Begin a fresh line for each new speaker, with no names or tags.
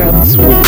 dance with